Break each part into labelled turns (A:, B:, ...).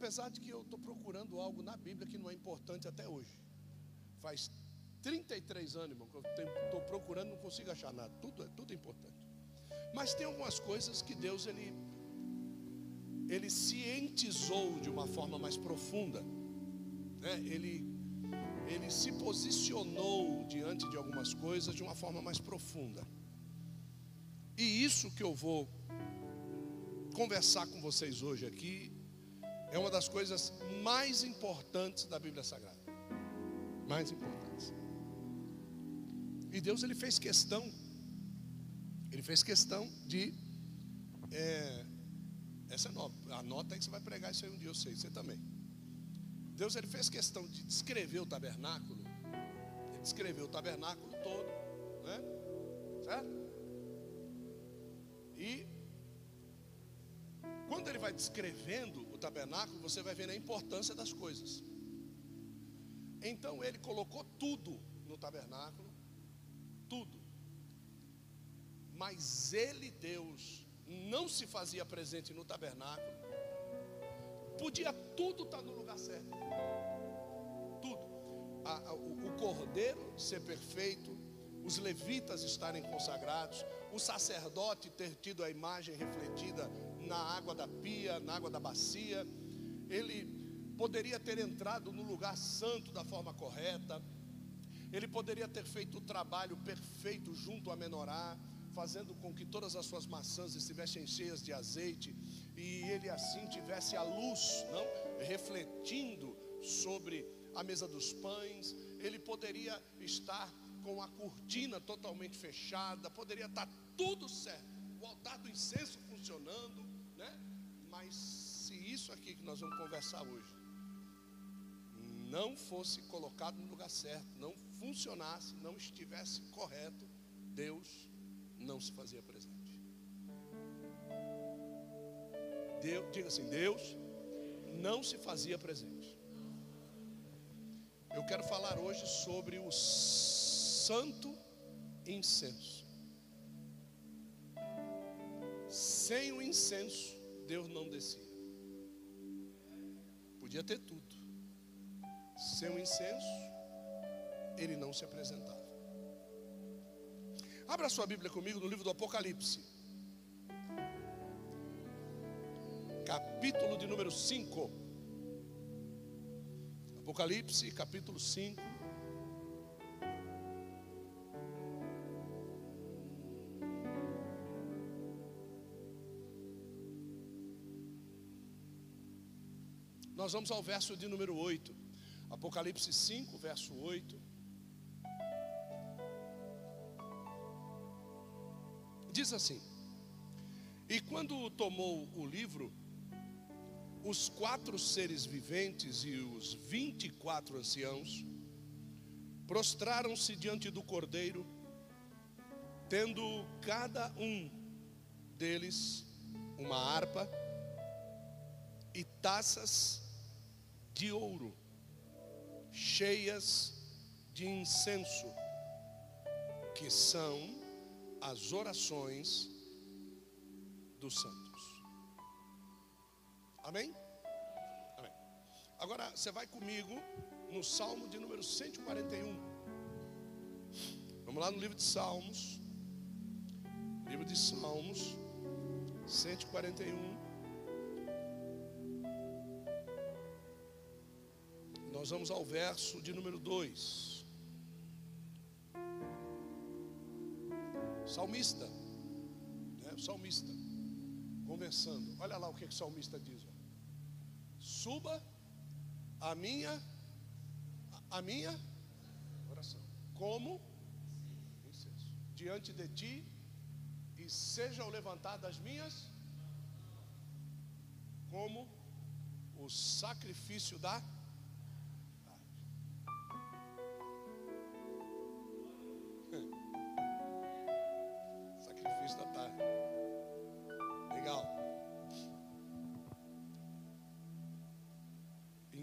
A: Apesar de que eu estou procurando algo na Bíblia que não é importante até hoje. Faz 33 anos, irmão, que eu estou procurando não consigo achar nada. Tudo, é, tudo é importante. Mas tem algumas coisas que Deus ele, ele cientizou de uma forma mais profunda. Né? Ele, ele se posicionou diante de algumas coisas de uma forma mais profunda. E isso que eu vou conversar com vocês hoje aqui é uma das coisas mais importantes da Bíblia Sagrada. Mais importantes. E Deus ele fez questão, ele fez questão de é, essa é nova, anota aí que você vai pregar isso aí um dia, eu sei, você também. Deus ele fez questão de descrever o tabernáculo, ele descreveu o tabernáculo todo, né? Certo? E quando ele vai descrevendo tabernáculo, você vai ver a importância das coisas. Então ele colocou tudo no tabernáculo, tudo. Mas ele, Deus, não se fazia presente no tabernáculo. Podia tudo estar no lugar certo. Tudo. A, a, o, o cordeiro ser perfeito, os levitas estarem consagrados, o sacerdote ter tido a imagem refletida na água da pia, na água da bacia, ele poderia ter entrado no lugar santo da forma correta, ele poderia ter feito o trabalho perfeito junto a menorá, fazendo com que todas as suas maçãs estivessem cheias de azeite e ele assim tivesse a luz, não, refletindo sobre a mesa dos pães. Ele poderia estar com a cortina totalmente fechada, poderia estar tudo certo, o altar do incenso funcionando? Mas se isso aqui que nós vamos conversar hoje não fosse colocado no lugar certo, não funcionasse, não estivesse correto, Deus não se fazia presente. Deus, diga assim: Deus não se fazia presente. Eu quero falar hoje sobre o santo incenso. Sem o incenso, Deus não descia. Podia ter tudo. Sem o incenso, ele não se apresentava. Abra sua Bíblia comigo no livro do Apocalipse, capítulo de número 5. Apocalipse, capítulo 5. Nós vamos ao verso de número 8. Apocalipse 5, verso 8. Diz assim: E quando tomou o livro, os quatro seres viventes e os vinte e quatro anciãos prostraram-se diante do cordeiro, tendo cada um deles uma harpa e taças de ouro, cheias de incenso, que são as orações dos santos. Amém? Amém. Agora você vai comigo no Salmo de número 141. Vamos lá no livro de Salmos. Livro de Salmos 141. Nós vamos ao verso de número 2. Salmista, né? salmista, conversando. Olha lá o que, que o salmista diz. Ó. Suba a minha, a minha oração, como incenso, diante de ti, e sejam levantadas as minhas, como o Sacrifício da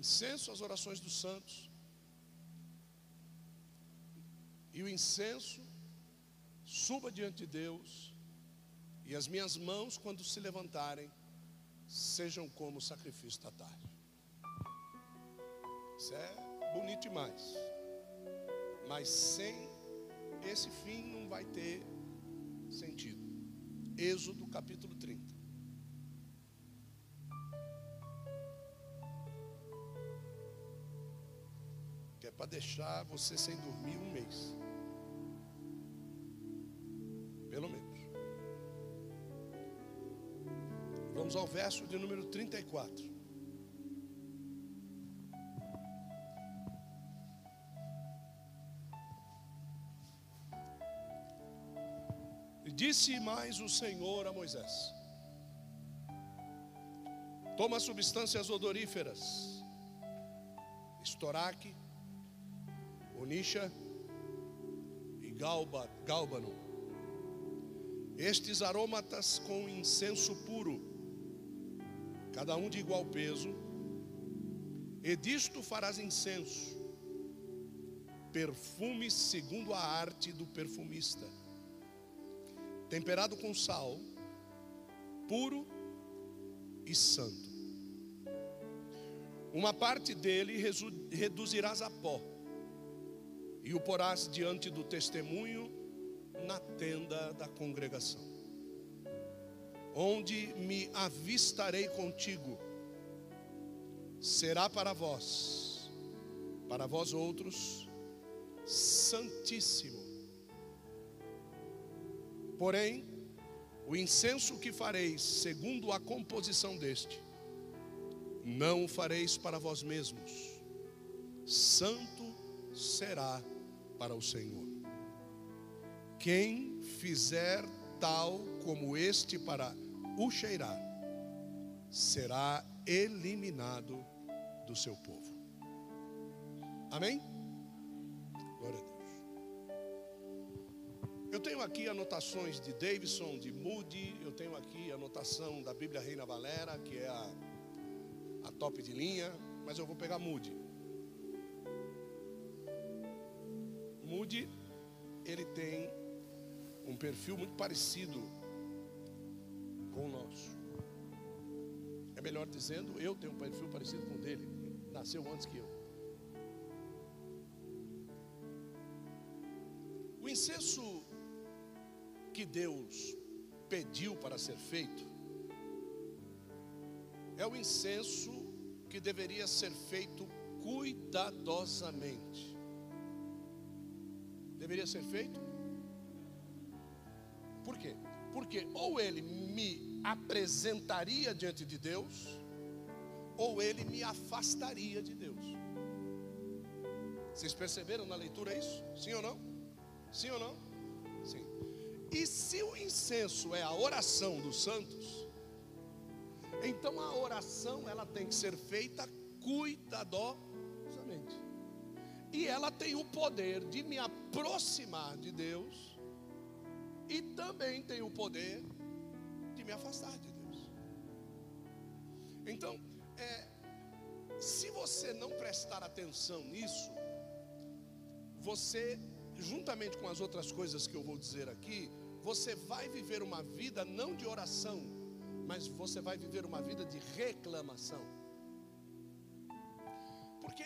A: Incenso às orações dos santos. E o incenso suba diante de Deus. E as minhas mãos, quando se levantarem, sejam como o sacrifício da tarde. Isso é bonito demais. Mas sem esse fim não vai ter sentido. Êxodo capítulo 30. Para deixar você sem dormir um mês. Pelo menos. Vamos ao verso de número 34. Disse mais o Senhor a Moisés: Toma substâncias odoríferas, estoraque, onixa e galba, gálbano. Estes aromatas com incenso puro, cada um de igual peso, e disto farás incenso, perfume segundo a arte do perfumista temperado com sal, puro e santo. Uma parte dele reduzirás a pó, e o porás diante do testemunho na tenda da congregação, onde me avistarei contigo, será para vós, para vós outros, santíssimo. Porém, o incenso que fareis, segundo a composição deste, não o fareis para vós mesmos, santo será para o Senhor. Quem fizer tal como este para o cheirar, será eliminado do seu povo. Amém? Glória a Deus. Eu tenho aqui anotações de Davidson, de Moody, eu tenho aqui anotação da Bíblia Reina Valera, que é a, a top de linha, mas eu vou pegar Moody. Moody, ele tem um perfil muito parecido com o nosso. É melhor dizendo, eu tenho um perfil parecido com o dele, nasceu antes que eu. O incenso que Deus pediu para ser feito é o incenso que deveria ser feito cuidadosamente. Deveria ser feito? Por quê? Porque ou ele me apresentaria diante de Deus, ou ele me afastaria de Deus. Vocês perceberam na leitura isso? Sim ou não? Sim ou não? E se o incenso é a oração dos santos, então a oração ela tem que ser feita cuidadosamente. E ela tem o poder de me aproximar de Deus e também tem o poder de me afastar de Deus. Então, é, se você não prestar atenção nisso, você juntamente com as outras coisas que eu vou dizer aqui, você vai viver uma vida não de oração, mas você vai viver uma vida de reclamação. Porque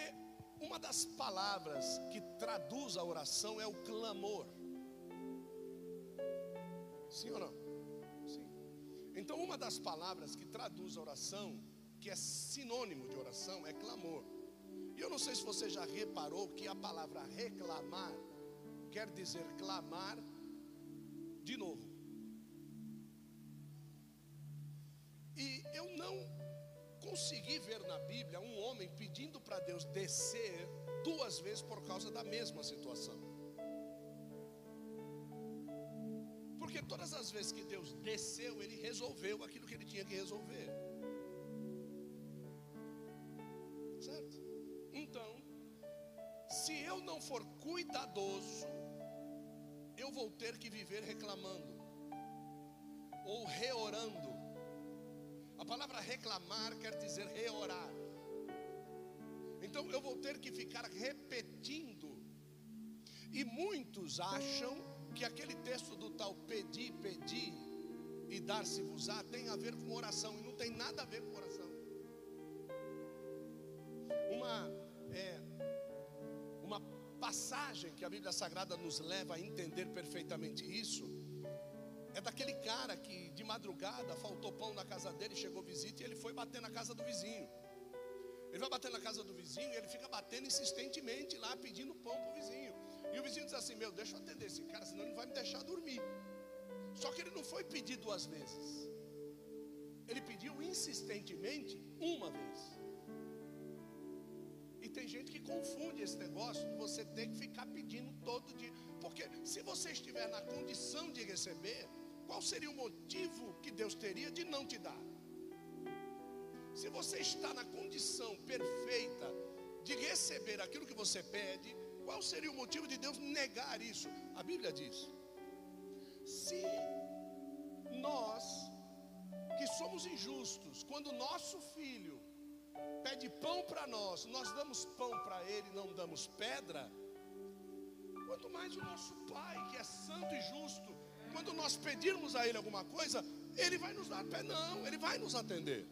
A: uma das palavras que traduz a oração é o clamor. Sim ou não? Sim. Então, uma das palavras que traduz a oração, que é sinônimo de oração, é clamor. E eu não sei se você já reparou que a palavra reclamar quer dizer clamar de novo. E eu não consegui ver na Bíblia um homem pedindo para Deus descer duas vezes por causa da mesma situação. Porque todas as vezes que Deus desceu, Ele resolveu aquilo que Ele tinha que resolver. Certo? Então, se eu não for cuidadoso eu vou ter que viver reclamando ou reorando. A palavra reclamar quer dizer reorar. Então eu vou ter que ficar repetindo. E muitos acham que aquele texto do tal pedir, pedir e dar-se-vos-á tem a ver com oração, e não tem nada a ver com oração. Uma, é, uma passagem que a Bíblia Sagrada nos leva a entender perfeitamente isso é daquele cara que de madrugada faltou pão na casa dele, chegou visita e ele foi bater na casa do vizinho. Ele vai bater na casa do vizinho e ele fica batendo insistentemente lá, pedindo pão para o vizinho. E o vizinho diz assim: Meu, deixa eu atender esse cara, senão ele vai me deixar dormir. Só que ele não foi pedir duas vezes, ele pediu insistentemente uma vez. E tem gente que confunde esse negócio de você ter que ficar pedindo todo dia. Porque se você estiver na condição de receber, qual seria o motivo que Deus teria de não te dar? Se você está na condição perfeita de receber aquilo que você pede, qual seria o motivo de Deus negar isso? A Bíblia diz: se nós que somos injustos, quando nosso filho pede pão para nós, nós damos pão para ele, não damos pedra, quanto mais o nosso Pai, que é santo e justo, quando nós pedirmos a ele alguma coisa, ele vai nos dar pé, não, ele vai nos atender.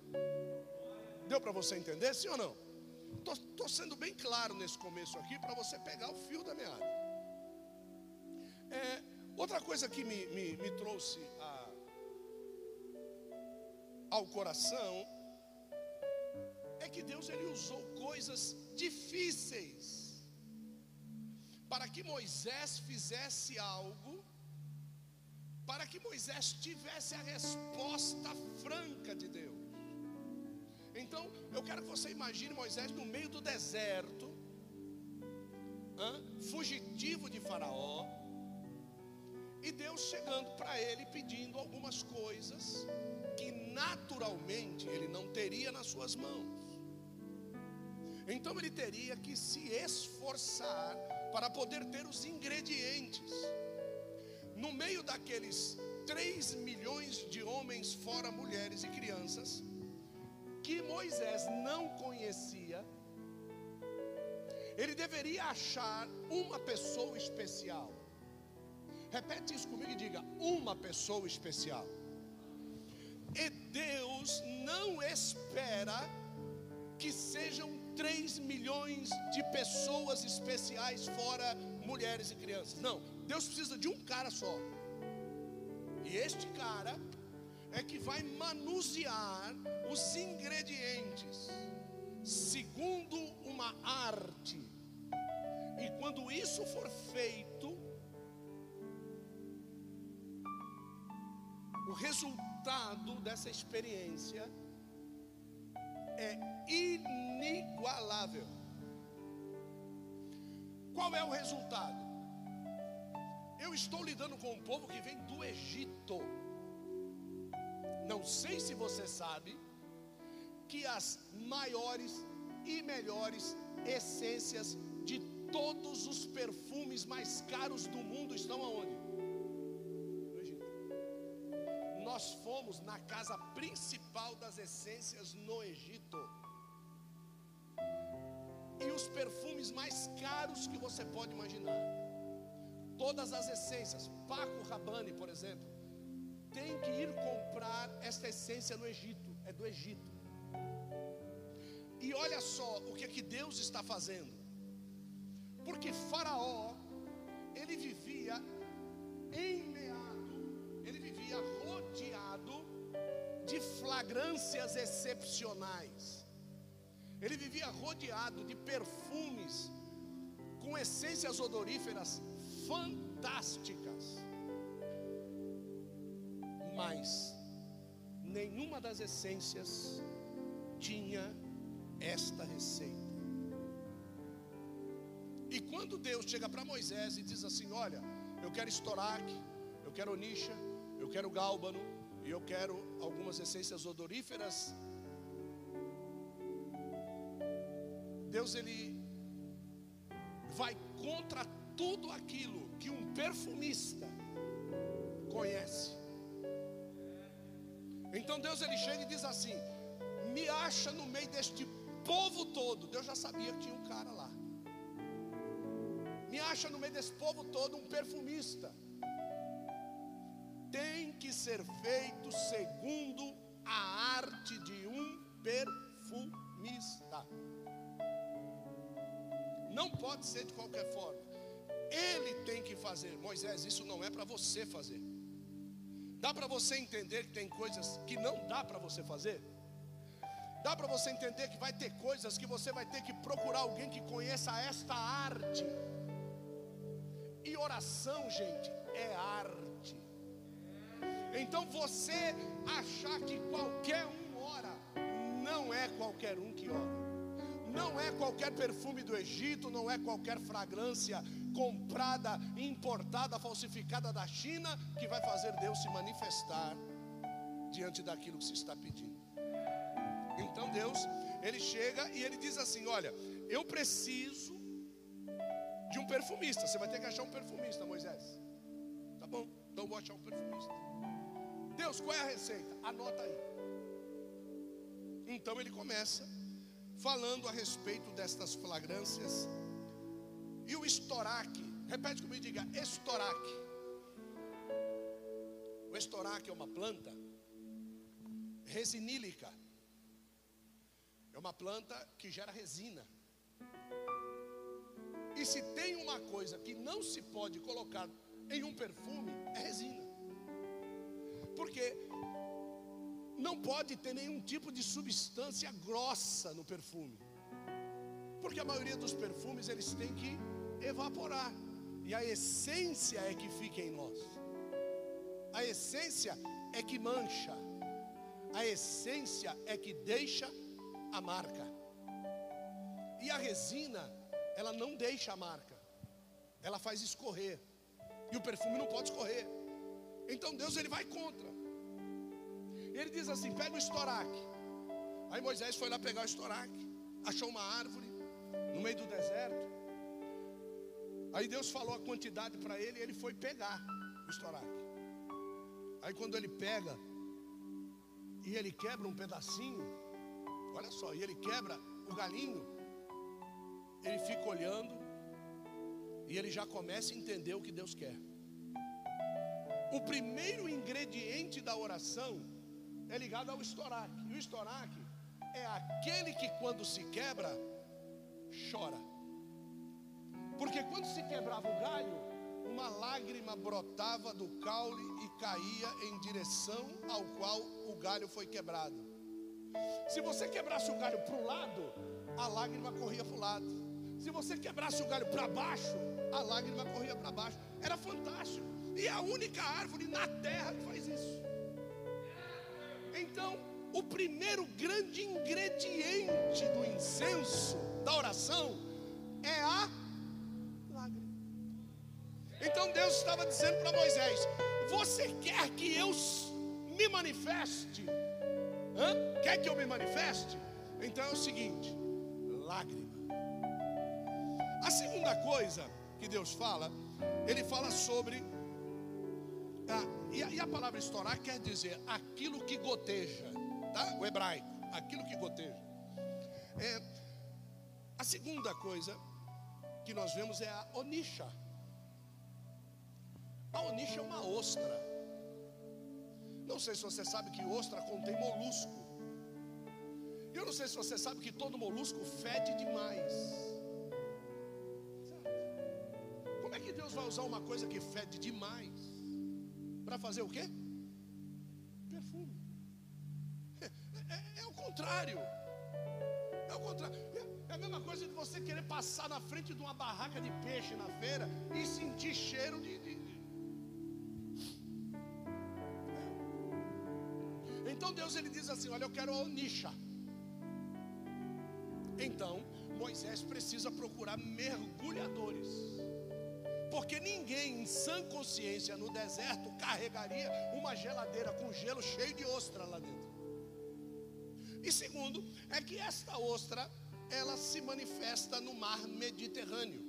A: Deu para você entender, sim ou não? Estou sendo bem claro nesse começo aqui para você pegar o fio da meada. É, outra coisa que me, me, me trouxe a, ao coração é que Deus ele usou coisas difíceis para que Moisés fizesse algo, para que Moisés tivesse a resposta franca de Deus. Então, eu quero que você imagine Moisés no meio do deserto, hein, fugitivo de Faraó, e Deus chegando para ele pedindo algumas coisas que naturalmente ele não teria nas suas mãos. Então ele teria que se esforçar para poder ter os ingredientes. No meio daqueles 3 milhões de homens, fora mulheres e crianças, que Moisés não conhecia, ele deveria achar uma pessoa especial. Repete isso comigo e diga: uma pessoa especial. E Deus não espera que sejam 3 milhões de pessoas especiais, fora mulheres e crianças. Não, Deus precisa de um cara só. E este cara é que vai manusear os ingredientes segundo uma arte. E quando isso for feito, o resultado dessa experiência é inigualável. Qual é o resultado? Eu estou lidando com um povo que vem do Egito. Não sei se você sabe que as maiores e melhores essências de todos os perfumes mais caros do mundo estão aonde? No Egito. Nós fomos na casa principal das essências no Egito. E os perfumes mais caros que você pode imaginar. Todas as essências, Paco Rabanne, por exemplo, tem que ir comprar esta essência no Egito, é do Egito. E olha só o que é que Deus está fazendo. Porque Faraó, ele vivia enmeado, ele vivia rodeado de flagrâncias excepcionais. Ele vivia rodeado de perfumes com essências odoríferas fantásticas mas nenhuma das essências tinha esta receita. E quando Deus chega para Moisés e diz assim: Olha, eu quero estoraque, eu quero onixa, eu quero gálbano, e eu quero algumas essências odoríferas. Deus ele vai contra tudo aquilo que um perfumista conhece. Então Deus ele chega e diz assim: Me acha no meio deste povo todo. Deus já sabia que tinha um cara lá. Me acha no meio desse povo todo um perfumista. Tem que ser feito segundo a arte de um perfumista. Não pode ser de qualquer forma. Ele tem que fazer. Moisés, isso não é para você fazer. Dá para você entender que tem coisas que não dá para você fazer? Dá para você entender que vai ter coisas que você vai ter que procurar alguém que conheça esta arte. E oração, gente, é arte. Então você achar que qualquer um ora, não é qualquer um que ora. Não é qualquer perfume do Egito, não é qualquer fragrância comprada, importada, falsificada da China que vai fazer Deus se manifestar diante daquilo que se está pedindo. Então Deus, ele chega e ele diz assim: Olha, eu preciso de um perfumista. Você vai ter que achar um perfumista, Moisés. Tá bom, então vou achar um perfumista. Deus, qual é a receita? Anota aí. Então ele começa falando a respeito destas flagrâncias. E o estoraque, repete comigo, diga estoraque. O estoraque é uma planta resinílica. É uma planta que gera resina. E se tem uma coisa que não se pode colocar em um perfume, é resina. Porque não pode ter nenhum tipo de substância grossa no perfume. Porque a maioria dos perfumes eles têm que evaporar. E a essência é que fica em nós. A essência é que mancha. A essência é que deixa a marca. E a resina, ela não deixa a marca. Ela faz escorrer. E o perfume não pode escorrer. Então Deus ele vai contra. Ele diz assim: pega o estoraque. Aí Moisés foi lá pegar o estoraque, achou uma árvore no meio do deserto. Aí Deus falou a quantidade para ele e ele foi pegar o estoraque. Aí quando ele pega e ele quebra um pedacinho, olha só, e ele quebra o galinho, ele fica olhando e ele já começa a entender o que Deus quer. O primeiro ingrediente da oração é ligado ao estoraque. E o estoraque é aquele que quando se quebra, chora. Porque quando se quebrava o galho, uma lágrima brotava do caule e caía em direção ao qual o galho foi quebrado. Se você quebrasse o galho para o lado, a lágrima corria para o lado. Se você quebrasse o galho para baixo, a lágrima corria para baixo. Era fantástico. E é a única árvore na terra que faz isso. Então, o primeiro grande ingrediente do incenso, da oração, é a. Então Deus estava dizendo para Moisés: Você quer que eu me manifeste? Hã? Quer que eu me manifeste? Então é o seguinte: lágrima. A segunda coisa que Deus fala, Ele fala sobre ah, e, a, e, a, palavra estourar quer dizer aquilo que goteja, tá? O hebraico, aquilo que goteja. É, a segunda coisa que nós vemos é a onisha. A onisha é uma ostra. Não sei se você sabe que ostra contém molusco. Eu não sei se você sabe que todo molusco fede demais. Como é que Deus vai usar uma coisa que fede demais? Para fazer o quê? Perfume. É, é, é, o contrário. É o contrário. É, é, a mesma coisa de você querer passar na frente de uma barraca de peixe na feira e sentir cheiro de. de, Então Deus ele diz assim: Olha, eu quero a onisha. Então Moisés precisa procurar mergulhadores. Porque ninguém em sã consciência no deserto carregaria uma geladeira com gelo cheio de ostra lá dentro. E segundo, é que esta ostra ela se manifesta no mar Mediterrâneo.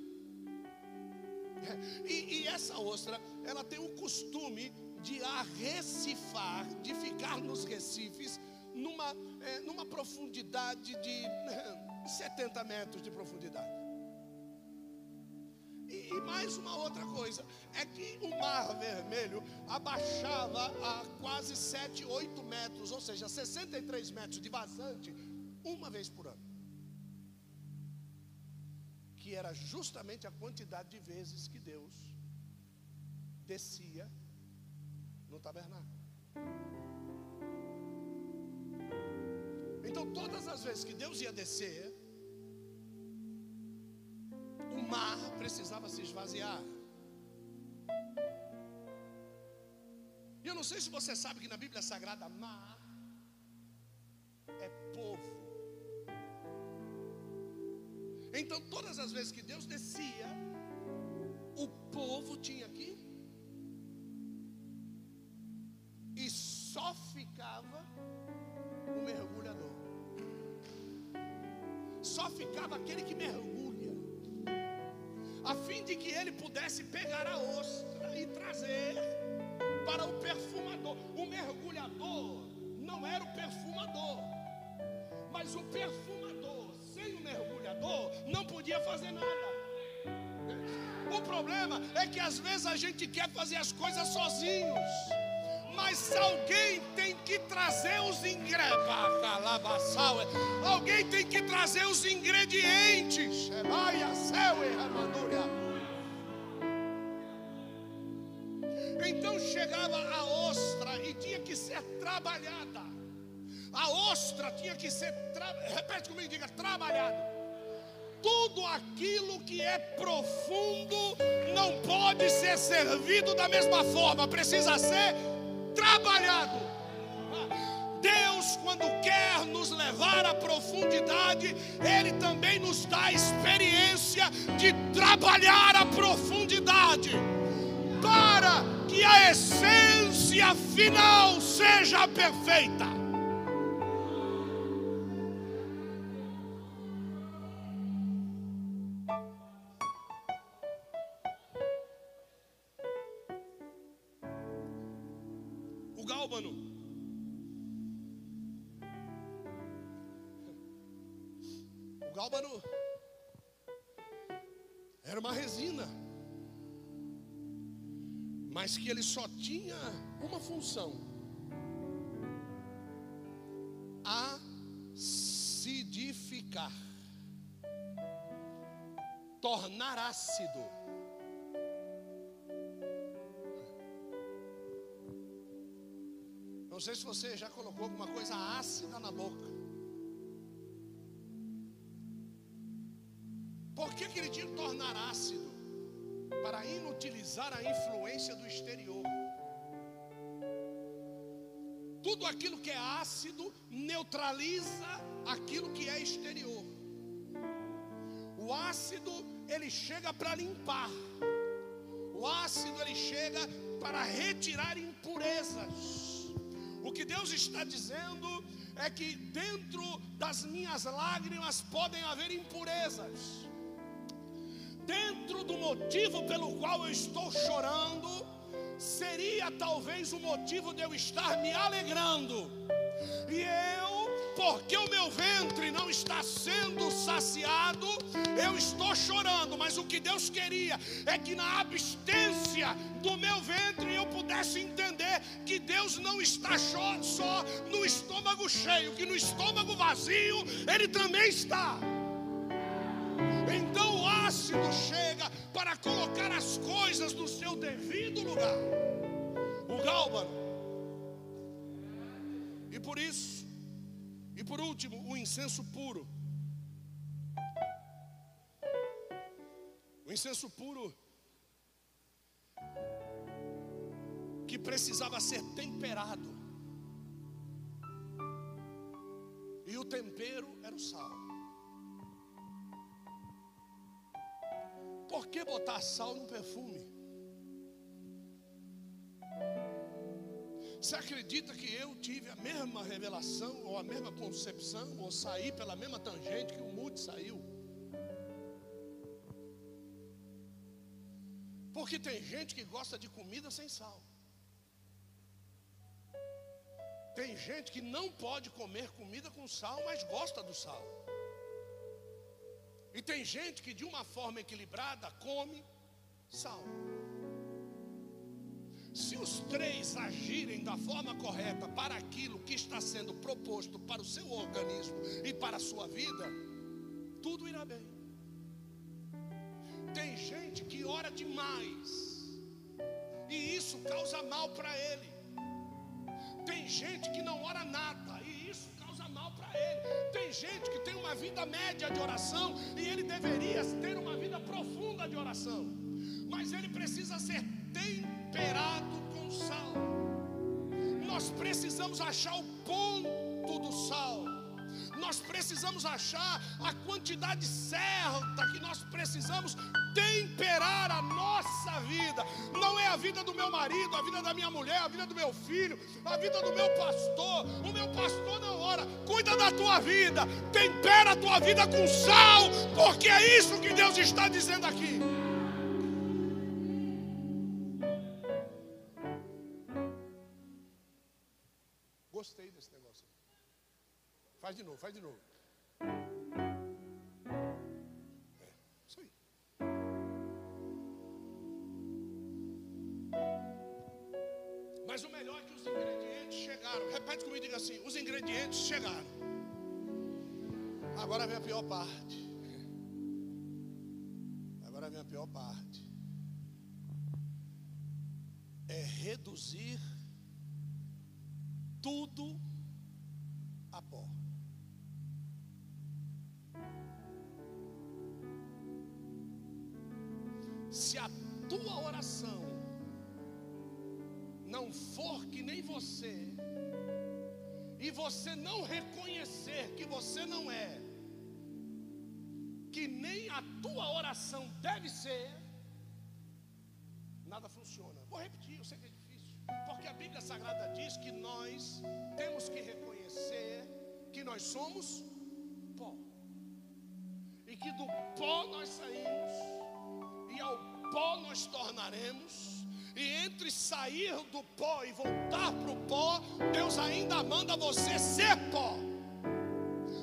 A: E, e essa ostra, ela tem o costume de arrecifar, de ficar nos recifes, numa, é, numa profundidade de 70 metros de profundidade. E, e, mais uma outra coisa, é que o mar vermelho abaixava a quase 7, 8 metros, ou seja, 63 metros de vazante, uma vez por ano. Que que era justamente a quantidade de vezes que Deus descia no tabernáculo. Então, todas as vezes que Deus ia descer, o mar precisava se esvaziar. E eu não sei se você sabe que na Bíblia Sagrada, mar é povo. Então, todas as vezes que Deus descia, o povo tinha que Só ficava aquele que mergulha, a fim de que ele pudesse pegar a ostra e trazer para o perfumador. O mergulhador não era o perfumador, mas o perfumador, sem o mergulhador, não podia fazer nada. O problema é que às vezes a gente quer fazer as coisas sozinhos. Mas alguém tem que trazer os ingredientes. Alguém tem que trazer os ingredientes. Então chegava a ostra e tinha que ser trabalhada. A ostra tinha que ser, tra... repete comigo, diga trabalhado. Tudo aquilo que é profundo não pode ser servido da mesma forma, precisa ser trabalhado. Deus, quando quer nos levar à profundidade, Ele também nos dá a experiência de trabalhar a profundidade, para que a essência final seja perfeita. O gálbano era uma resina, mas que ele só tinha uma função: acidificar, tornar ácido. Não sei se você já colocou alguma coisa ácida na boca. Inutilizar a influência do exterior. Tudo aquilo que é ácido neutraliza aquilo que é exterior. O ácido ele chega para limpar. O ácido ele chega para retirar impurezas. O que Deus está dizendo é que dentro das minhas lágrimas podem haver impurezas. Dentro do motivo pelo qual eu estou chorando, seria talvez o motivo de eu estar me alegrando. E eu, porque o meu ventre não está sendo saciado, eu estou chorando. Mas o que Deus queria é que na abstência do meu ventre eu pudesse entender que Deus não está só, no estômago cheio, que no estômago vazio Ele também está. Então ácido chega para colocar as coisas no seu devido lugar. O gálbano. E por isso, e por último, o incenso puro. O incenso puro que precisava ser temperado. E o tempero era o sal. Que botar sal no perfume? Você acredita que eu tive a mesma revelação, ou a mesma concepção, ou saí pela mesma tangente que o Mude saiu? Porque tem gente que gosta de comida sem sal. Tem gente que não pode comer comida com sal, mas gosta do sal. E tem gente que de uma forma equilibrada come sal. Se os três agirem da forma correta para aquilo que está sendo proposto para o seu organismo e para a sua vida, tudo irá bem. Tem gente que ora demais, e isso causa mal para ele. Tem gente que não ora nada, Gente que tem uma vida média de oração, e ele deveria ter uma vida profunda de oração, mas ele precisa ser temperado com sal. Nós precisamos achar o ponto do sal nós precisamos achar a quantidade certa que nós precisamos temperar a nossa vida. Não é a vida do meu marido, a vida da minha mulher, a vida do meu filho, a vida do meu pastor. O meu pastor não ora. Cuida da tua vida, tempera a tua vida com sal, porque é isso que Deus está dizendo aqui. Gostei desse negócio. Faz de novo, faz de novo. É, isso aí. Mas o melhor é que os ingredientes chegaram. Repete comigo e diga assim: os ingredientes chegaram. Agora vem a pior parte. Agora vem a pior parte. É reduzir tudo a pó. Tua oração não for que nem você, e você não reconhecer que você não é, que nem a tua oração deve ser, nada funciona. Vou repetir, eu sei que é difícil, porque a Bíblia Sagrada diz que nós temos que reconhecer que nós somos pó, e que do pó nós saímos, e ao pó nós tornaremos. E entre sair do pó e voltar para o pó, Deus ainda manda você ser pó.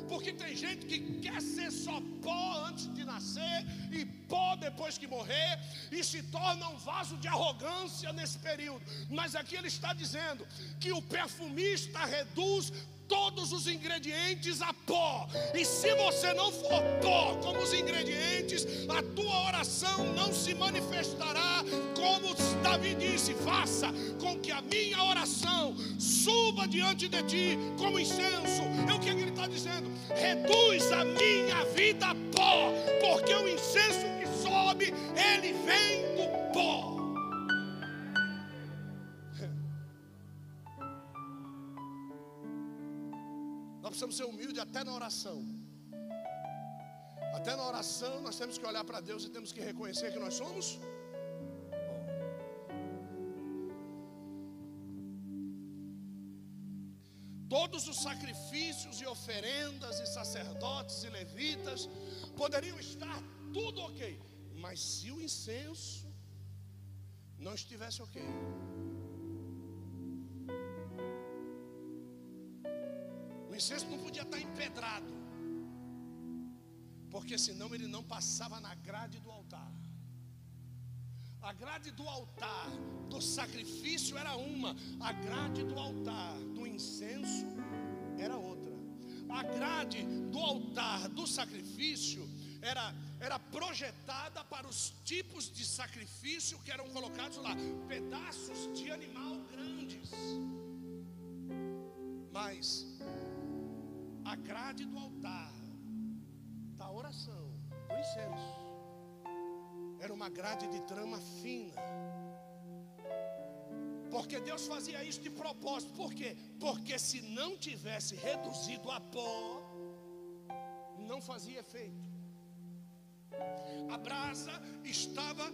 A: Porque tem gente que quer ser só pó antes de nascer e pó depois que morrer e se torna um vaso de arrogância nesse período. Mas aqui ele está dizendo que o perfumista reduz todos os ingredientes a pó. E se você não for pó como os ingredientes, a tua oração não se manifestará como Davi disse: faça com que a minha oração suba diante de ti como incenso. É o que ele está dizendo: reduz a minha vida a pó, porque o incenso que sobe, ele vem do pó. Precisamos ser humildes até na oração. Até na oração nós temos que olhar para Deus e temos que reconhecer que nós somos. Todos os sacrifícios e oferendas e sacerdotes e levitas poderiam estar tudo ok, mas se o incenso não estivesse ok, incenso não podia estar empedrado, porque senão ele não passava na grade do altar. A grade do altar do sacrifício era uma, a grade do altar do incenso era outra. A grade do altar do sacrifício era, era projetada para os tipos de sacrifício que eram colocados lá, pedaços de animal grandes. Mas a grade do altar da oração, do incenso, era uma grade de trama fina. Porque Deus fazia isso de propósito. Por quê? Porque se não tivesse reduzido a pó, não fazia efeito. A brasa estava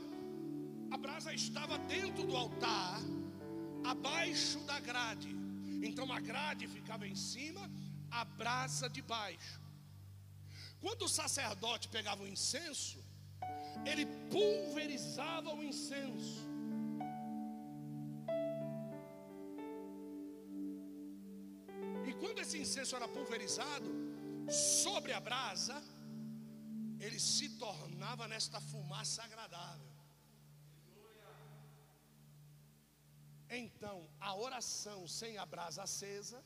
A: a brasa estava dentro do altar, abaixo da grade. Então a grade ficava em cima a brasa de baixo. Quando o sacerdote pegava o incenso, ele pulverizava o incenso. E quando esse incenso era pulverizado sobre a brasa, ele se tornava nesta fumaça agradável. Então, a oração sem a brasa acesa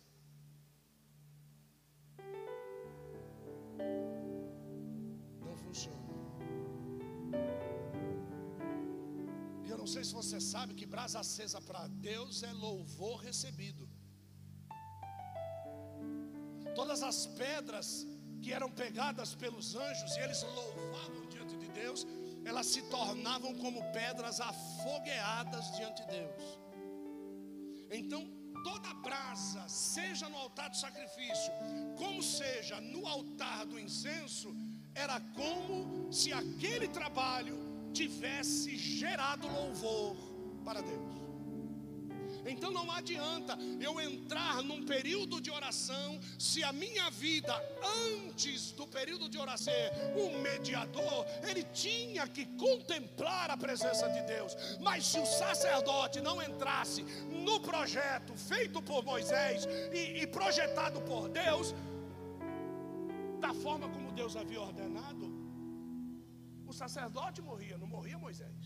A: não funciona. sei se você sabe que brasa acesa para Deus é louvor recebido. Todas as pedras que eram pegadas pelos anjos e eles louvavam diante de Deus, elas se tornavam como pedras afogueadas diante de Deus. Então, toda brasa, seja no altar do sacrifício, como seja no altar do incenso, era como se aquele trabalho tivesse gerado louvor para Deus. Então não adianta eu entrar num período de oração se a minha vida antes do período de oração, o mediador, ele tinha que contemplar a presença de Deus. Mas se o sacerdote não entrasse no projeto feito por Moisés e, e projetado por Deus, da forma como Deus havia ordenado, o sacerdote morria, não morria Moisés.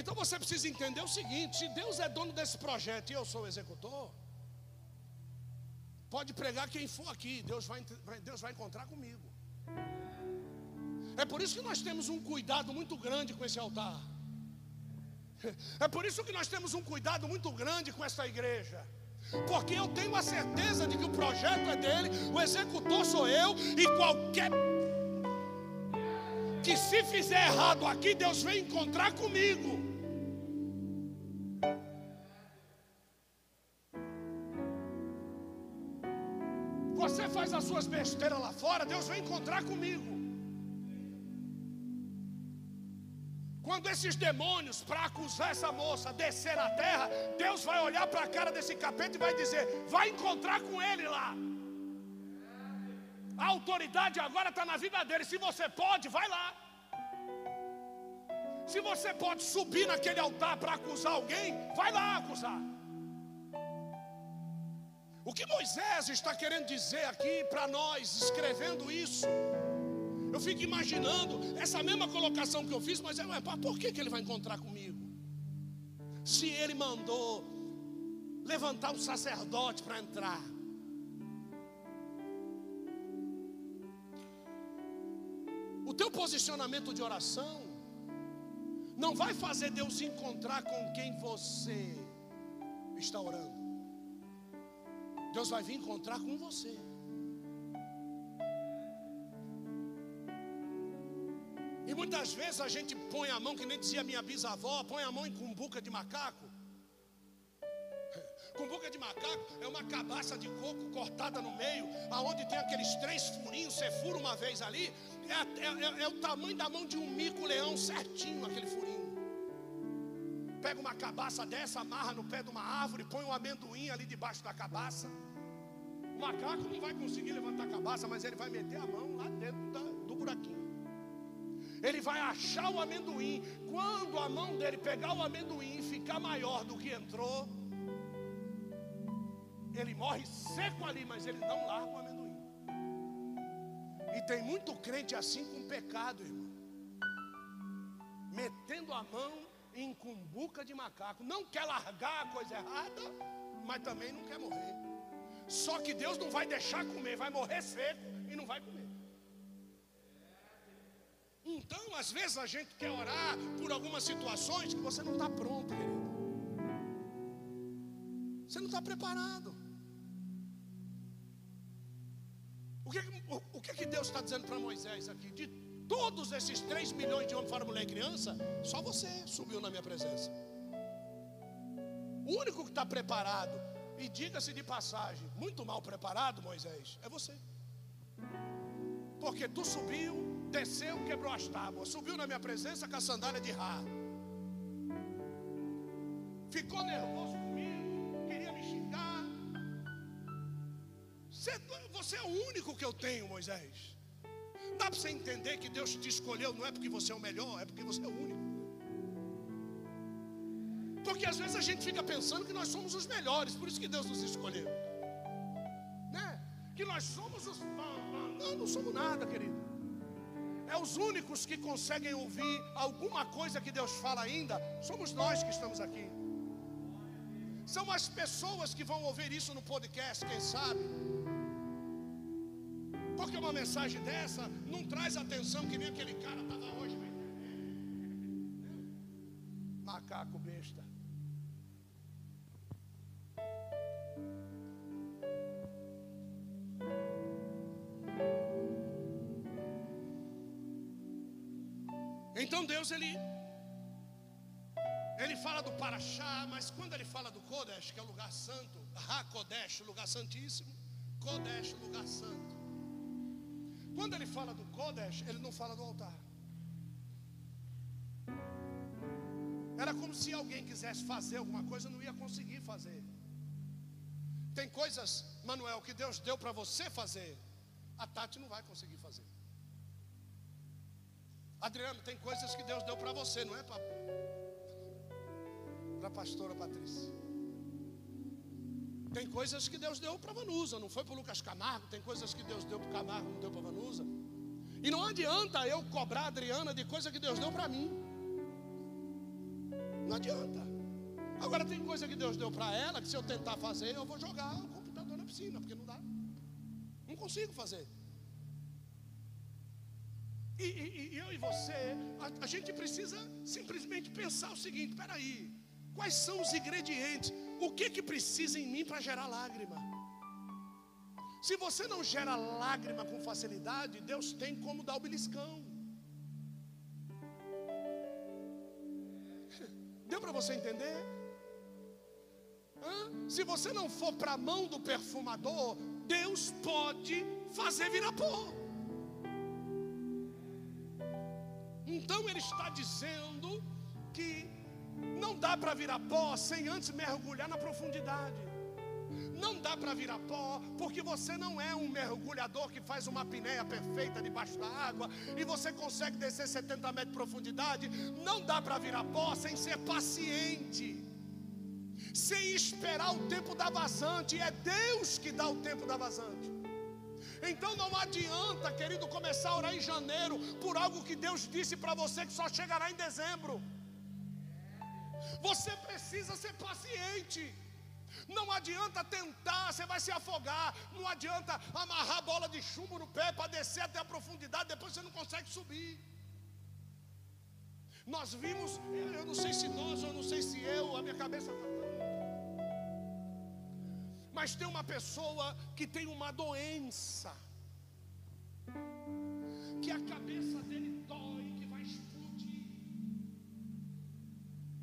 A: Então você precisa entender o seguinte: se Deus é dono desse projeto e eu sou o executor, pode pregar quem for aqui, Deus vai, Deus vai encontrar comigo. É por isso que nós temos um cuidado muito grande com esse altar. É por isso que nós temos um cuidado muito grande com essa igreja. Porque eu tenho a certeza de que o projeto é dele, o executor sou eu, e qualquer que se fizer errado aqui, Deus vem encontrar comigo. Você faz as suas besteiras lá fora, Deus vem encontrar comigo. Quando esses demônios, para acusar essa moça, descer na terra, Deus vai olhar para a cara desse capeta e vai dizer: vai encontrar com ele lá. A autoridade agora está na vida dele. Se você pode, vai lá. Se você pode subir naquele altar para acusar alguém, vai lá acusar. O que Moisés está querendo dizer aqui para nós, escrevendo isso, eu fico imaginando essa mesma colocação que eu fiz, mas é, por que, que ele vai encontrar comigo? Se ele mandou levantar um sacerdote para entrar. O teu posicionamento de oração não vai fazer Deus encontrar com quem você está orando. Deus vai vir encontrar com você. E muitas vezes a gente põe a mão, que nem dizia minha bisavó, põe a mão em cumbuca de macaco. Cumbuca de macaco é uma cabaça de coco cortada no meio, aonde tem aqueles três furinhos, você fura uma vez ali, é, é, é, é o tamanho da mão de um mico-leão certinho aquele furinho. Pega uma cabaça dessa, amarra no pé de uma árvore, põe um amendoim ali debaixo da cabaça. O macaco não vai conseguir levantar a cabaça, mas ele vai meter a mão lá dentro da, do buraquinho ele vai achar o amendoim. Quando a mão dele pegar o amendoim e ficar maior do que entrou, ele morre seco ali, mas ele não larga o amendoim. E tem muito crente assim com pecado, irmão. Metendo a mão em cumbuca de macaco. Não quer largar a coisa errada, mas também não quer morrer. Só que Deus não vai deixar comer, vai morrer seco e não vai comer. Então, às vezes a gente quer orar por algumas situações que você não está pronto, querido. Você não está preparado. O que, o, o que, que Deus está dizendo para Moisés aqui? De todos esses 3 milhões de homens, fora mulher e criança, só você subiu na minha presença. O único que está preparado, e diga-se de passagem, muito mal preparado, Moisés, é você. Porque tu subiu desceu, quebrou as tábuas, subiu na minha presença com a sandália de Rá. Ficou nervoso comigo, queria me xingar. Você, você é o único que eu tenho, Moisés. Dá para você entender que Deus te escolheu, não é porque você é o melhor, é porque você é o único. Porque às vezes a gente fica pensando que nós somos os melhores, por isso que Deus nos escolheu. Né? Que nós somos os. Não, não somos nada, querido é os únicos que conseguem ouvir alguma coisa que Deus fala ainda, somos nós que estamos aqui. São as pessoas que vão ouvir isso no podcast, quem sabe. Porque uma mensagem dessa não traz atenção que nem aquele cara estava hoje macaco besta. Então Deus ele ele fala do Paraxá, mas quando ele fala do Kodesh, que é o lugar santo, Ha o lugar santíssimo, Kodesh, lugar santo. Quando ele fala do Kodesh, ele não fala do altar. Era como se alguém quisesse fazer alguma coisa, não ia conseguir fazer. Tem coisas, Manuel, que Deus deu para você fazer, a Tati não vai conseguir. Adriano, tem coisas que Deus deu para você, não é para a pastora Patrícia. Tem coisas que Deus deu para Vanusa, não foi para Lucas Camargo. Tem coisas que Deus deu para Camargo, não deu para Vanusa. E não adianta eu cobrar a Adriana de coisa que Deus deu para mim. Não adianta. Agora tem coisa que Deus deu para ela que se eu tentar fazer, eu vou jogar o computador na piscina, porque não dá. Não consigo fazer. E, e, e eu e você, a, a gente precisa simplesmente pensar o seguinte: espera aí, quais são os ingredientes? O que que precisa em mim para gerar lágrima? Se você não gera lágrima com facilidade, Deus tem como dar o beliscão. Deu para você entender? Hã? Se você não for para a mão do perfumador, Deus pode fazer virar pó. Então ele está dizendo que não dá para virar pó sem antes mergulhar na profundidade. Não dá para virar pó, porque você não é um mergulhador que faz uma pinéia perfeita debaixo da água e você consegue descer 70 metros de profundidade. Não dá para virar pó sem ser paciente, sem esperar o tempo da vazante. É Deus que dá o tempo da vazante. Então não adianta, querido, começar a orar em janeiro por algo que Deus disse para você que só chegará em dezembro. Você precisa ser paciente. Não adianta tentar, você vai se afogar. Não adianta amarrar bola de chumbo no pé para descer até a profundidade, depois você não consegue subir. Nós vimos, eu não sei se nós, eu não sei se eu, a minha cabeça está mas tem uma pessoa que tem uma doença, que a cabeça dele dói, que vai explodir.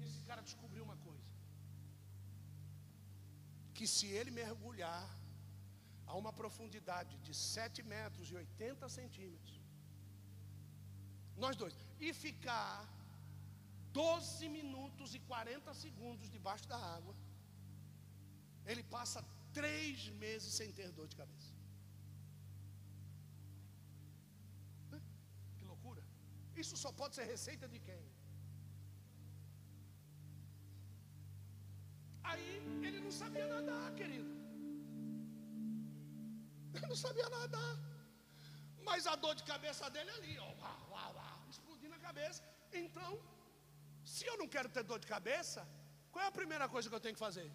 A: Esse cara descobriu uma coisa: que se ele mergulhar a uma profundidade de 7 metros e 80 centímetros, nós dois, e ficar 12 minutos e 40 segundos debaixo da água, ele passa três meses sem ter dor de cabeça. Que loucura! Isso só pode ser receita de quem? Aí ele não sabia nadar, querido. Ele não sabia nadar. Mas a dor de cabeça dele é ali, ó, uau, uau, uau, explodindo a cabeça. Então, se eu não quero ter dor de cabeça, qual é a primeira coisa que eu tenho que fazer?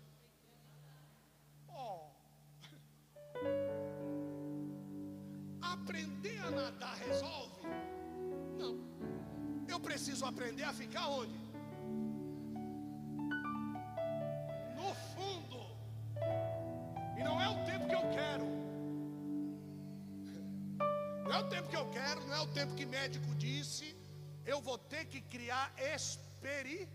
A: Oh. Aprender a nadar resolve? Não. Eu preciso aprender a ficar onde? No fundo. E não é o tempo que eu quero. Não é o tempo que eu quero, não é o tempo que médico disse. Eu vou ter que criar experiência.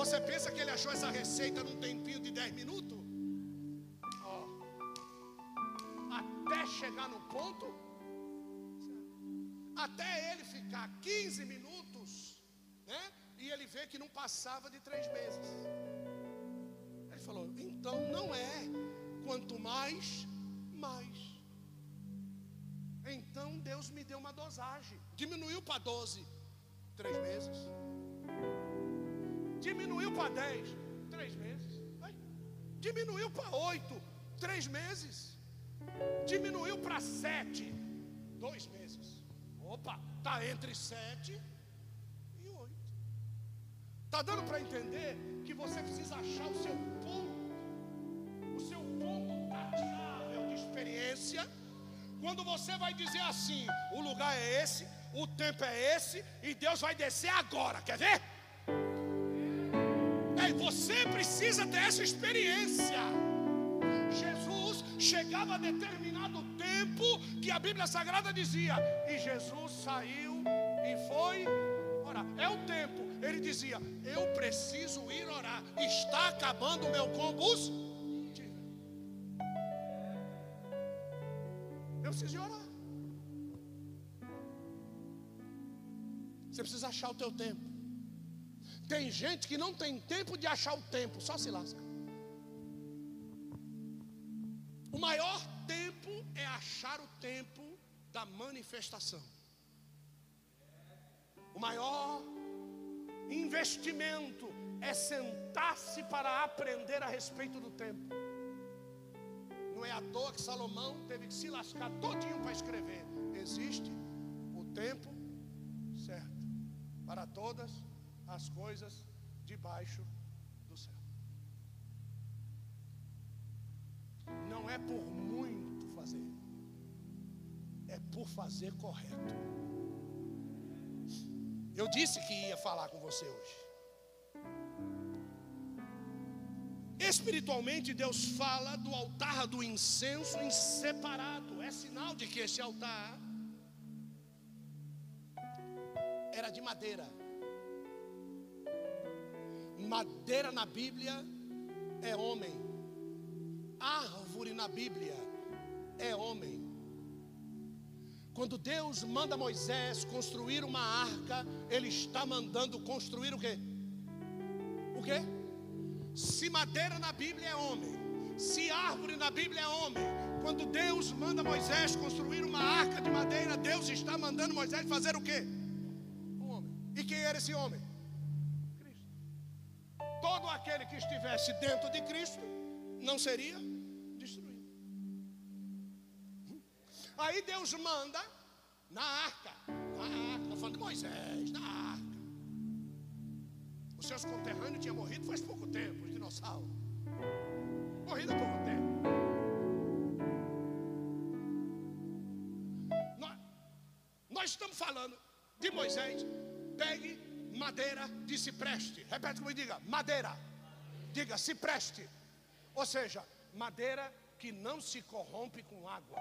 A: Você pensa que ele achou essa receita num tempinho de 10 minutos? Oh. Até chegar no ponto, até ele ficar 15 minutos, né? E ele vê que não passava de três meses. Ele falou: então não é, quanto mais, mais. Então Deus me deu uma dosagem, diminuiu para 12, três meses. Diminuiu para 10, três meses. Diminuiu para 8, três meses. Diminuiu para 7, dois meses. Opa, está entre 7 e 8. Está dando para entender que você precisa achar o seu ponto, o seu ponto tateável de experiência. Quando você vai dizer assim, o lugar é esse, o tempo é esse e Deus vai descer agora. Quer ver? Você precisa ter essa experiência. Jesus chegava a determinado tempo que a Bíblia Sagrada dizia, e Jesus saiu e foi orar. É o tempo. Ele dizia: Eu preciso ir orar. Está acabando o meu combustível. Eu preciso ir orar. Você precisa achar o teu tempo. Tem gente que não tem tempo de achar o tempo, só se lasca. O maior tempo é achar o tempo da manifestação. O maior investimento é sentar-se para aprender a respeito do tempo. Não é à toa que Salomão teve que se lascar todinho para escrever. Existe o tempo certo para todas as coisas debaixo do céu. Não é por muito fazer, é por fazer correto. Eu disse que ia falar com você hoje. Espiritualmente, Deus fala do altar do incenso em separado. É sinal de que esse altar era de madeira. Madeira na Bíblia é homem. Árvore na Bíblia é homem. Quando Deus manda Moisés construir uma arca, Ele está mandando construir o quê? O quê? Se madeira na Bíblia é homem, se árvore na Bíblia é homem, quando Deus manda Moisés construir uma arca de madeira, Deus está mandando Moisés fazer o quê? E quem era esse homem? Todo aquele que estivesse dentro de Cristo não seria destruído. Aí Deus manda na arca, na arca, estou falando de Moisés, na arca. Os seus conterrâneos tinham morrido faz pouco tempo, os dinossauros. Morrido há pouco tempo. Nós, nós estamos falando de Moisés Pegue madeira de cipreste. Repete comigo, diga: madeira. Diga: cipreste. Ou seja, madeira que não se corrompe com água.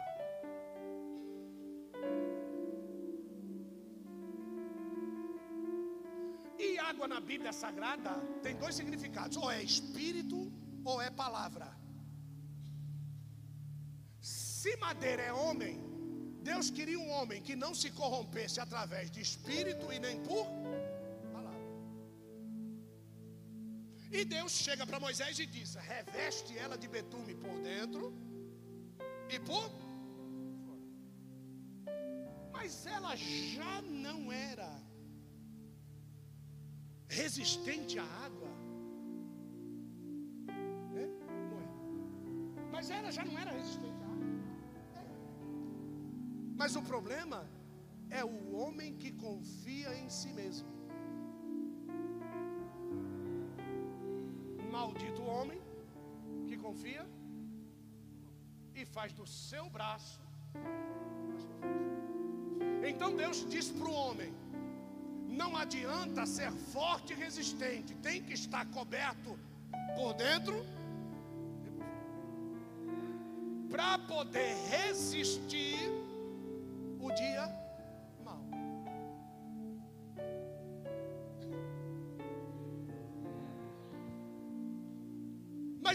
A: E água na Bíblia Sagrada tem dois significados: ou é espírito ou é palavra. Se madeira é homem, Deus queria um homem que não se corrompesse através de espírito e nem por E Deus chega para Moisés e diz: reveste ela de betume por dentro e por Mas ela já não era resistente à água. É? É. Mas ela já não era resistente. Mas o problema é o homem que confia em si mesmo. Maldito homem que confia e faz do seu braço. Então Deus diz para o homem: não adianta ser forte e resistente, tem que estar coberto por dentro para poder resistir o dia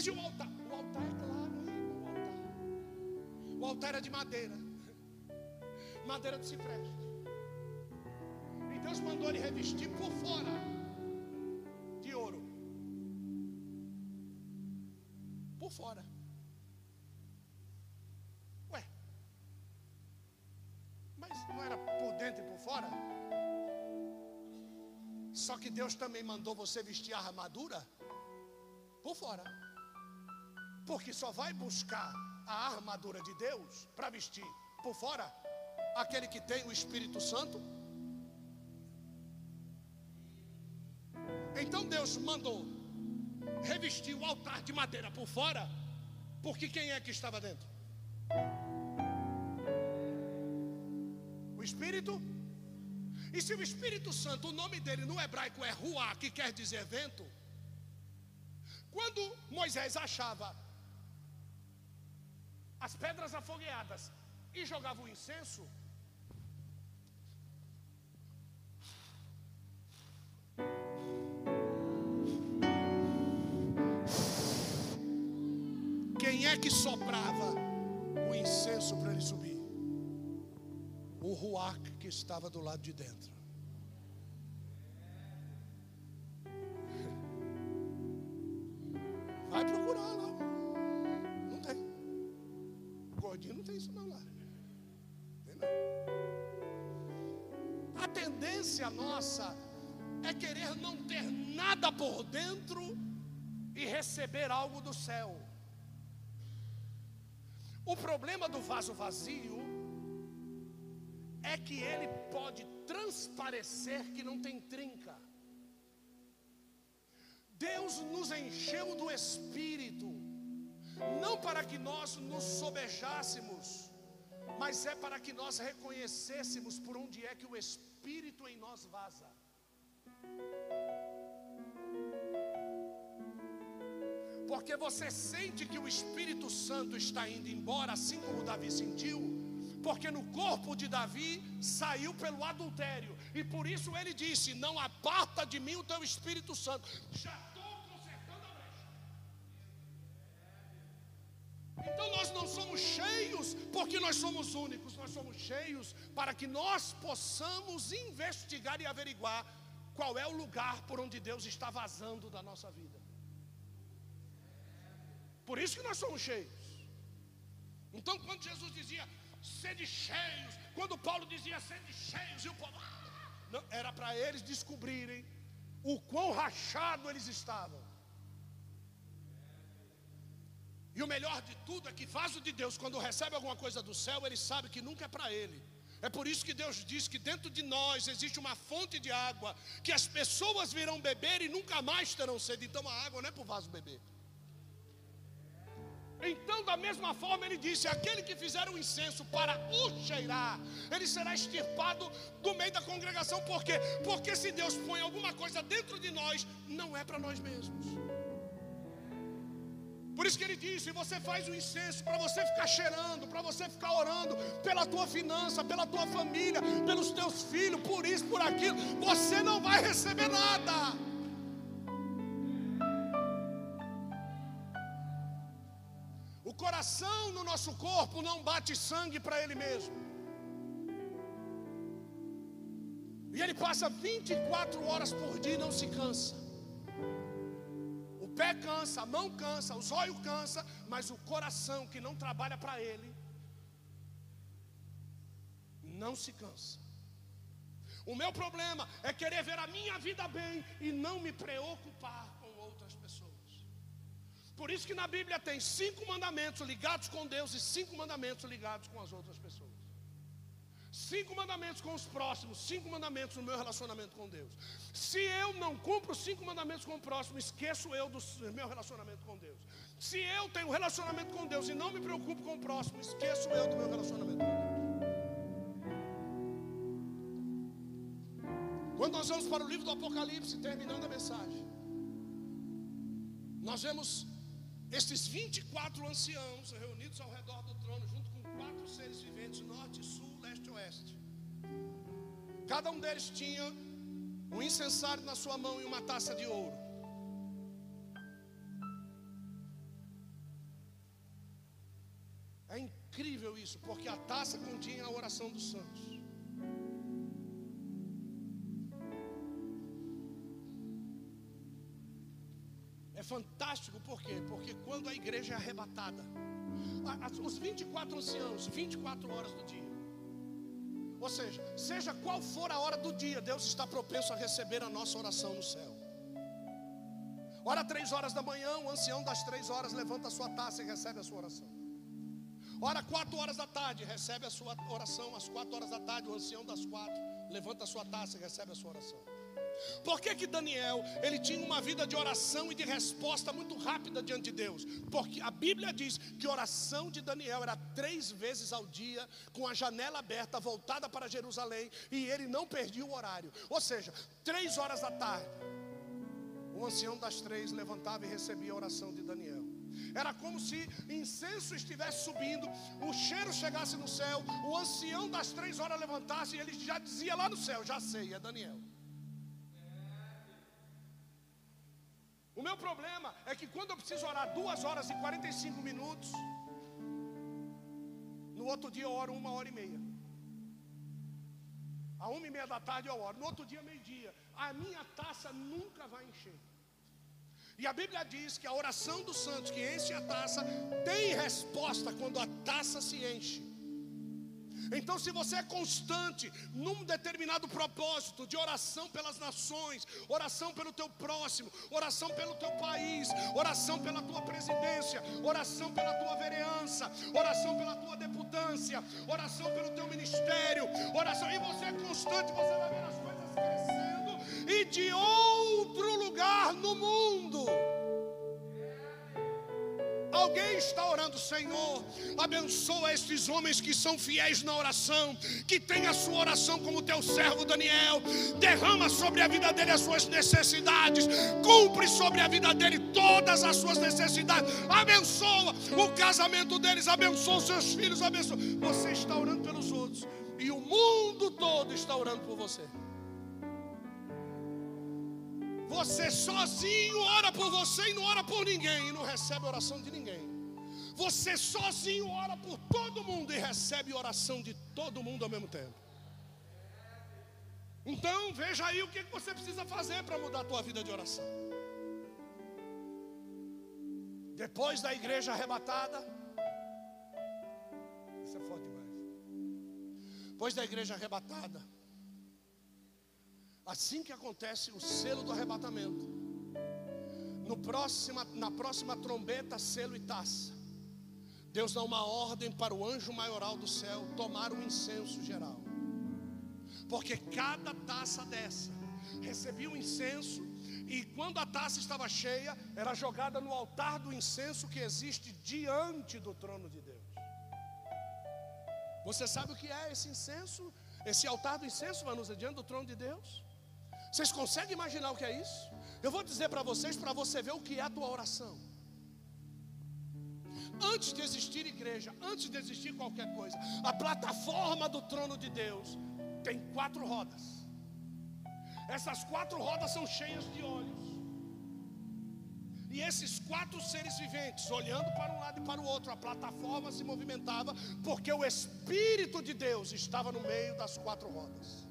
A: Mas e o altar? O altar é claro, o altar. O altar era de madeira. Madeira de cipreste. E Deus mandou ele revestir por fora de ouro. Por fora. fora. Só que Deus também mandou você vestir a armadura por fora. Porque só vai buscar a armadura de Deus para vestir por fora aquele que tem o Espírito Santo. Então Deus mandou revestir o altar de madeira por fora, porque quem é que estava dentro? O Espírito E se o Espírito Santo, o nome dele no hebraico é Ruá, que quer dizer vento, quando Moisés achava as pedras afogueadas e jogava o incenso, quem é que soprava o incenso para ele subir? O ruach que estava do lado de dentro. Vai procurar lá. Gordinho não tem isso não lá. Tem não. A tendência nossa é querer não ter nada por dentro e receber algo do céu. O problema do vaso vazio é que ele pode transparecer que não tem trinca. Deus nos encheu do Espírito, não para que nós nos sobejássemos, mas é para que nós reconhecêssemos por onde é que o Espírito em nós vaza. porque você sente que o Espírito Santo está indo embora, assim como Davi sentiu, porque no corpo de Davi saiu pelo adultério, e por isso ele disse: Não aparta de mim o teu Espírito Santo. Já nós somos únicos, nós somos cheios para que nós possamos investigar e averiguar qual é o lugar por onde Deus está vazando da nossa vida. Por isso que nós somos cheios. Então, quando Jesus dizia sede cheios, quando Paulo dizia sede cheios, e o povo, ah, não, era para eles descobrirem o quão rachado eles estavam. E o melhor de tudo é que vaso de Deus, quando recebe alguma coisa do céu, ele sabe que nunca é para ele. É por isso que Deus diz que dentro de nós existe uma fonte de água, que as pessoas virão beber e nunca mais terão sede. Então a água não é para o vaso beber. Então, da mesma forma, ele disse: aquele que fizer o incenso para o cheirar, ele será extirpado do meio da congregação. Por quê? Porque se Deus põe alguma coisa dentro de nós, não é para nós mesmos. Por isso que ele disse: você faz o incenso para você ficar cheirando, para você ficar orando pela tua finança, pela tua família, pelos teus filhos, por isso, por aquilo. Você não vai receber nada. O coração no nosso corpo não bate sangue para ele mesmo. E ele passa 24 horas por dia e não se cansa. Pé cansa, a mão cansa, os olhos cansa, mas o coração que não trabalha para ele não se cansa. O meu problema é querer ver a minha vida bem e não me preocupar por isso que na Bíblia tem cinco mandamentos ligados com Deus e cinco mandamentos ligados com as outras pessoas. Cinco mandamentos com os próximos, cinco mandamentos no meu relacionamento com Deus. Se eu não cumpro cinco mandamentos com o próximo, esqueço eu do meu relacionamento com Deus. Se eu tenho relacionamento com Deus e não me preocupo com o próximo, esqueço eu do meu relacionamento com Deus. Quando nós vamos para o livro do Apocalipse, terminando a mensagem, nós vemos esses 24 anciãos reunidos ao redor do trono, junto com quatro seres viventes, norte, sul, e oeste. Cada um deles tinha um incensário na sua mão e uma taça de ouro. É incrível isso, porque a taça continha a oração dos santos. É fantástico, por quê? Porque quando a igreja é arrebatada, os 24 anciãos, 24 horas do dia, ou seja, seja qual for a hora do dia, Deus está propenso a receber a nossa oração no céu. Ora, três horas da manhã, o ancião das três horas levanta a sua taça e recebe a sua oração. Ora, quatro horas da tarde, recebe a sua oração. Às quatro horas da tarde, o ancião das quatro levanta a sua taça e recebe a sua oração. Por que, que Daniel ele tinha uma vida de oração e de resposta muito rápida diante de Deus? Porque a Bíblia diz que a oração de Daniel era três vezes ao dia, com a janela aberta, voltada para Jerusalém, e ele não perdia o horário. Ou seja, três horas da tarde, o ancião das três levantava e recebia a oração de Daniel. Era como se incenso estivesse subindo, o cheiro chegasse no céu, o ancião das três horas levantasse e ele já dizia lá no céu: Já sei, é Daniel. O meu problema é que quando eu preciso orar duas horas e 45 minutos, no outro dia eu oro uma hora e meia. A uma e meia da tarde eu oro. No outro dia, meio-dia. A minha taça nunca vai encher. E a Bíblia diz que a oração dos santos que enche a taça tem resposta quando a taça se enche. Então, se você é constante num determinado propósito de oração pelas nações, oração pelo teu próximo, oração pelo teu país, oração pela tua presidência, oração pela tua vereança, oração pela tua deputância, oração pelo teu ministério, oração, e você é constante, você vai ver as coisas crescendo, e de outro lugar no mundo. Alguém está orando, Senhor, abençoa estes homens que são fiéis na oração, que tem a sua oração como teu servo Daniel, derrama sobre a vida dele as suas necessidades, cumpre sobre a vida dele todas as suas necessidades, abençoa o casamento deles, abençoa os seus filhos, abençoa. Você está orando pelos outros, e o mundo todo está orando por você. Você sozinho ora por você e não ora por ninguém, e não recebe oração de ninguém. Você sozinho ora por todo mundo e recebe oração de todo mundo ao mesmo tempo. Então veja aí o que você precisa fazer para mudar a tua vida de oração. Depois da igreja arrebatada, isso é forte demais. Depois da igreja arrebatada, Assim que acontece o selo do arrebatamento, no próxima, na próxima trombeta, selo e taça, Deus dá uma ordem para o anjo maioral do céu tomar o um incenso geral, porque cada taça dessa recebia um incenso, e quando a taça estava cheia, era jogada no altar do incenso que existe diante do trono de Deus. Você sabe o que é esse incenso? Esse altar do incenso, Vanusa, diante do trono de Deus? Vocês conseguem imaginar o que é isso? Eu vou dizer para vocês, para você ver o que é a tua oração. Antes de existir igreja, antes de existir qualquer coisa, a plataforma do trono de Deus tem quatro rodas. Essas quatro rodas são cheias de olhos. E esses quatro seres viventes, olhando para um lado e para o outro, a plataforma se movimentava, porque o Espírito de Deus estava no meio das quatro rodas.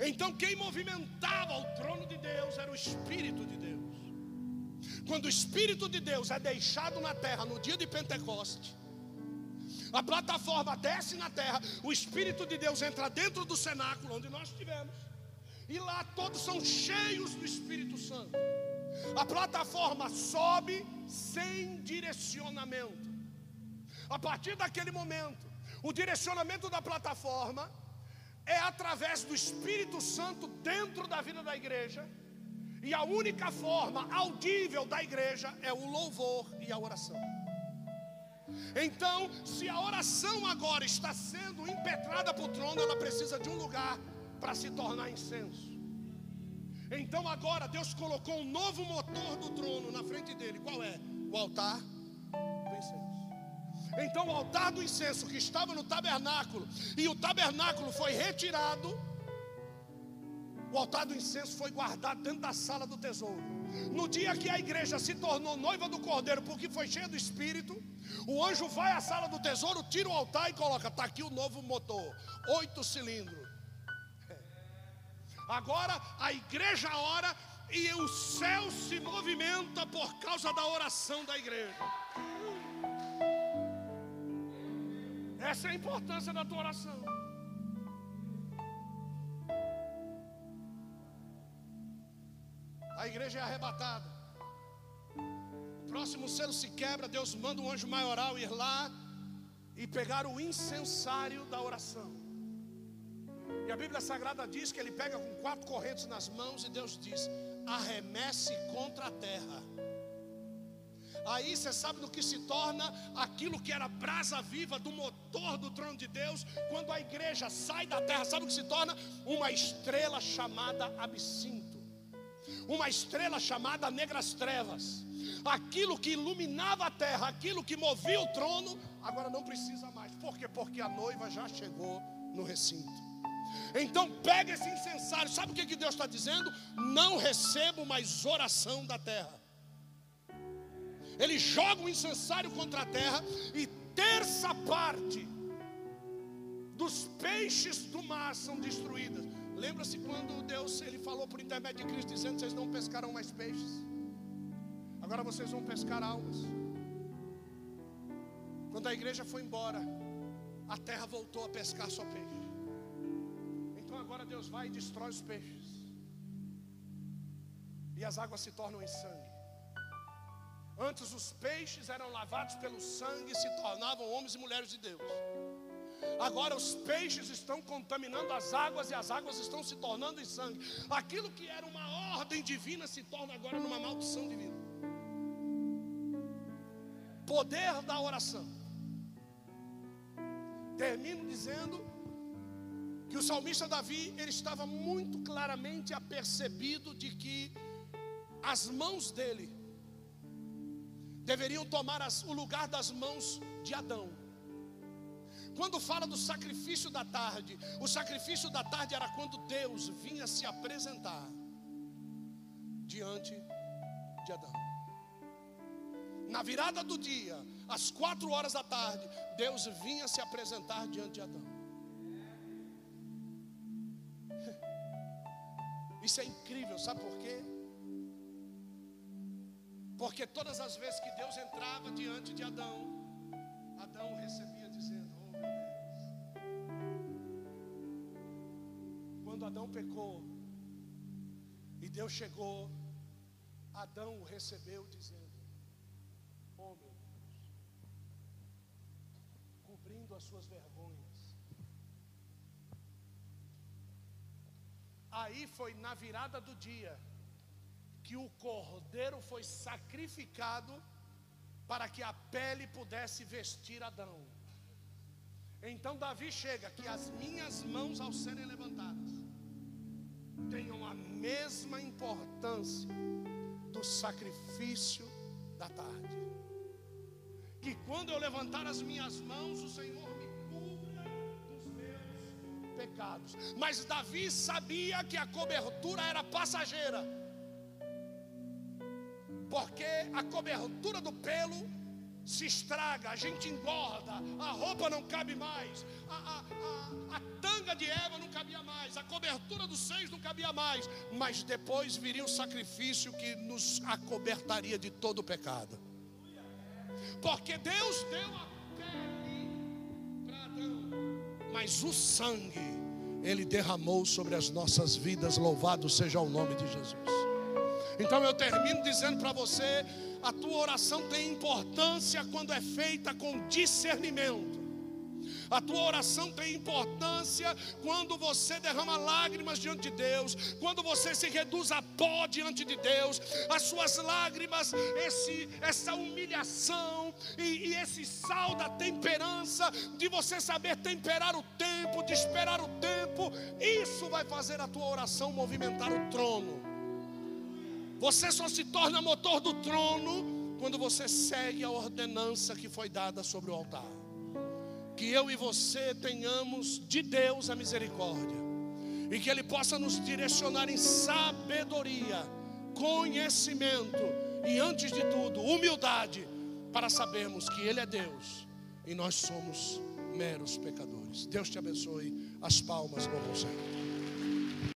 A: Então quem movimentava o trono de Deus era o Espírito de Deus. Quando o Espírito de Deus é deixado na terra no dia de Pentecoste, a plataforma desce na terra, o Espírito de Deus entra dentro do cenáculo onde nós estivemos, e lá todos são cheios do Espírito Santo. A plataforma sobe sem direcionamento. A partir daquele momento, o direcionamento da plataforma é através do Espírito Santo dentro da vida da igreja. E a única forma audível da igreja é o louvor e a oração. Então, se a oração agora está sendo impetrada para o trono, ela precisa de um lugar para se tornar incenso. Então agora Deus colocou um novo motor do trono na frente dele. Qual é? O altar do incenso. Então o altar do incenso que estava no tabernáculo, e o tabernáculo foi retirado, o altar do incenso foi guardado dentro da sala do tesouro. No dia que a igreja se tornou noiva do cordeiro, porque foi cheia do espírito, o anjo vai à sala do tesouro, tira o altar e coloca: está aqui o novo motor, oito cilindros. Agora a igreja ora e o céu se movimenta por causa da oração da igreja. Essa é a importância da tua oração. A igreja é arrebatada. O próximo selo se quebra, Deus manda um anjo maioral ir lá e pegar o incensário da oração. E a Bíblia Sagrada diz que ele pega com quatro correntes nas mãos e Deus diz: arremesse contra a terra. Aí você sabe do que se torna aquilo que era brasa viva do motor do trono de Deus, quando a igreja sai da terra, sabe o que se torna? Uma estrela chamada absinto, uma estrela chamada negras trevas. Aquilo que iluminava a terra, aquilo que movia o trono, agora não precisa mais. Por quê? Porque a noiva já chegou no recinto. Então pega esse incensário. Sabe o que, Deus está dizendo? Não recebo mais oração da terra. Ele joga o incensário contra a terra e terça parte dos peixes do mar são destruídas. Lembra-se quando Deus ele falou por intermédio de Cristo dizendo: vocês não pescarão mais peixes. Agora vocês vão pescar almas. Quando a igreja foi embora, a terra voltou a pescar só peixe. Então agora Deus vai e destrói os peixes. E as águas se tornam em sangue. Antes os peixes eram lavados pelo sangue e se tornavam homens e mulheres de Deus. Agora os peixes estão contaminando as águas e as águas estão se tornando em sangue. Aquilo que era uma ordem divina se torna agora numa maldição divina. Poder da oração. Termino dizendo que o salmista Davi ele estava muito claramente apercebido de que as mãos dele deveriam tomar as, o lugar das mãos de Adão. Quando fala do sacrifício da tarde, o sacrifício da tarde era quando Deus vinha se apresentar diante de Adão. Na virada do dia, às quatro horas da tarde, Deus vinha se apresentar diante de Adão. Isso é incrível, sabe por quê? Porque todas as vezes que Deus entrava diante de Adão, Adão recebia dizendo: Oh meu Deus. Quando Adão pecou e Deus chegou, Adão o recebeu dizendo: Oh meu Deus, cobrindo as suas vergonhas. Aí foi na virada do dia que o cordeiro foi sacrificado para que a pele pudesse vestir Adão. Então Davi chega que as minhas mãos ao serem levantadas tenham a mesma importância do sacrifício da tarde. Que quando eu levantar as minhas mãos, o Senhor me cubra dos meus pecados. Mas Davi sabia que a cobertura era passageira porque a cobertura do pelo se estraga, a gente engorda, a roupa não cabe mais, a, a, a, a tanga de Eva não cabia mais, a cobertura dos seios não cabia mais, mas depois viria um sacrifício que nos acobertaria de todo o pecado, porque Deus deu a pele para Adão, mas o sangue Ele derramou sobre as nossas vidas, louvado seja o nome de Jesus. Então eu termino dizendo para você: a tua oração tem importância quando é feita com discernimento. A tua oração tem importância quando você derrama lágrimas diante de Deus, quando você se reduz a pó diante de Deus, as suas lágrimas, esse, essa humilhação e, e esse sal da temperança, de você saber temperar o tempo, de esperar o tempo, isso vai fazer a tua oração movimentar o trono. Você só se torna motor do trono quando você segue a ordenança que foi dada sobre o altar. Que eu e você tenhamos de Deus a misericórdia e que Ele possa nos direcionar em sabedoria, conhecimento e, antes de tudo, humildade para sabermos que Ele é Deus e nós somos meros pecadores. Deus te abençoe. As palmas, vão Senhor.